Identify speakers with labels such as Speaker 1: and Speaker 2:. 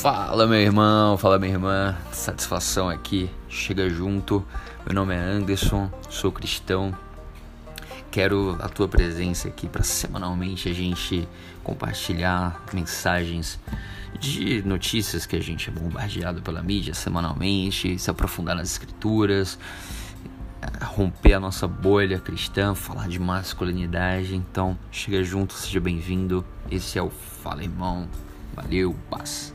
Speaker 1: Fala meu irmão, fala minha irmã, satisfação aqui, chega junto. Meu nome é Anderson, sou cristão. Quero a tua presença aqui para semanalmente a gente compartilhar mensagens de notícias que a gente é bombardeado pela mídia semanalmente, se aprofundar nas escrituras, romper a nossa bolha cristã, falar de masculinidade. Então, chega junto, seja bem-vindo. Esse é o Fala Irmão. Valeu, paz.